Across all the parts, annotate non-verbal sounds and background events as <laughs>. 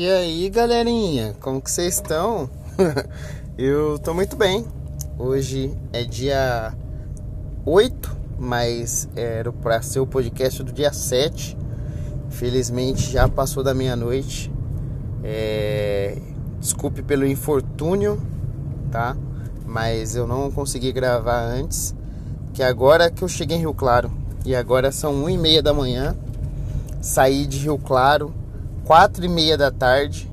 E aí, galerinha, como que vocês estão? <laughs> Eu tô muito bem. Hoje é dia 8, mas era para ser o podcast do dia 7. Felizmente já passou da meia-noite. É... Desculpe pelo infortúnio, tá? Mas eu não consegui gravar antes. Que agora que eu cheguei em Rio Claro. E agora são 1 e meia da manhã. Saí de Rio Claro quatro e meia da tarde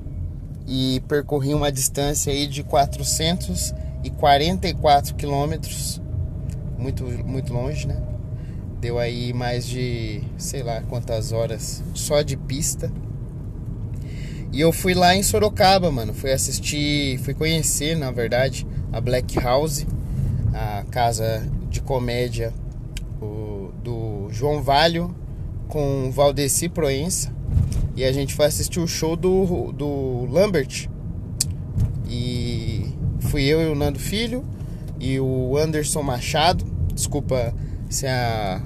e percorri uma distância aí de 444 quilômetros, muito, muito longe, né? Deu aí mais de, sei lá quantas horas só de pista. E eu fui lá em Sorocaba, mano. Fui assistir, fui conhecer, na verdade, a Black House, a casa de comédia do João Valho com Valdeci Proença. E a gente foi assistir o show do, do Lambert. E fui eu e o Nando Filho e o Anderson Machado. Desculpa se a,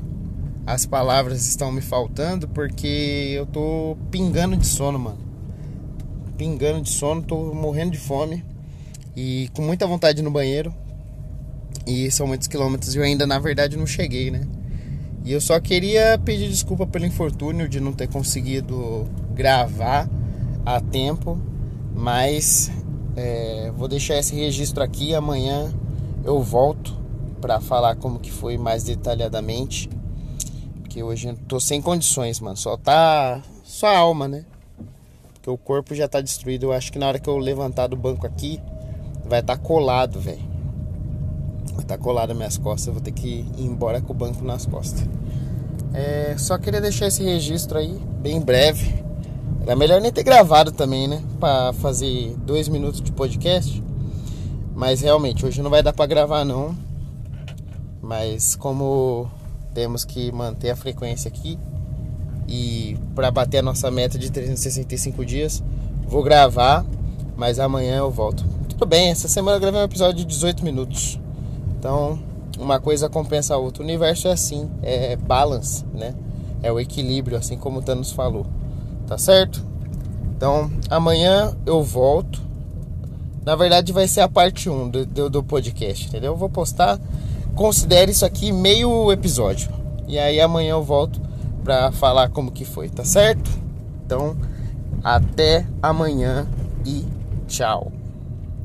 as palavras estão me faltando, porque eu tô pingando de sono, mano. Pingando de sono, tô morrendo de fome e com muita vontade no banheiro. E são muitos quilômetros e eu ainda, na verdade, não cheguei, né? E eu só queria pedir desculpa pelo infortúnio de não ter conseguido gravar a tempo, mas é, vou deixar esse registro aqui. Amanhã eu volto para falar como que foi mais detalhadamente, porque hoje eu tô sem condições, mano. Só tá só a alma, né? Porque o corpo já tá destruído. Eu acho que na hora que eu levantar do banco aqui, vai estar tá colado, velho tá colado nas minhas costas, eu vou ter que ir embora com o banco nas costas. É, só queria deixar esse registro aí, bem breve. Era melhor nem ter gravado também, né? Pra fazer dois minutos de podcast. Mas realmente, hoje não vai dar pra gravar não. Mas como temos que manter a frequência aqui e para bater a nossa meta de 365 dias, vou gravar, mas amanhã eu volto. Tudo bem, essa semana eu gravei um episódio de 18 minutos. Então, uma coisa compensa a outra. O universo é assim, é balance, né? É o equilíbrio, assim como o Thanos falou. Tá certo? Então, amanhã eu volto. Na verdade, vai ser a parte 1 do, do, do podcast, entendeu? Eu vou postar. Considere isso aqui meio episódio. E aí amanhã eu volto pra falar como que foi, tá certo? Então, até amanhã e tchau.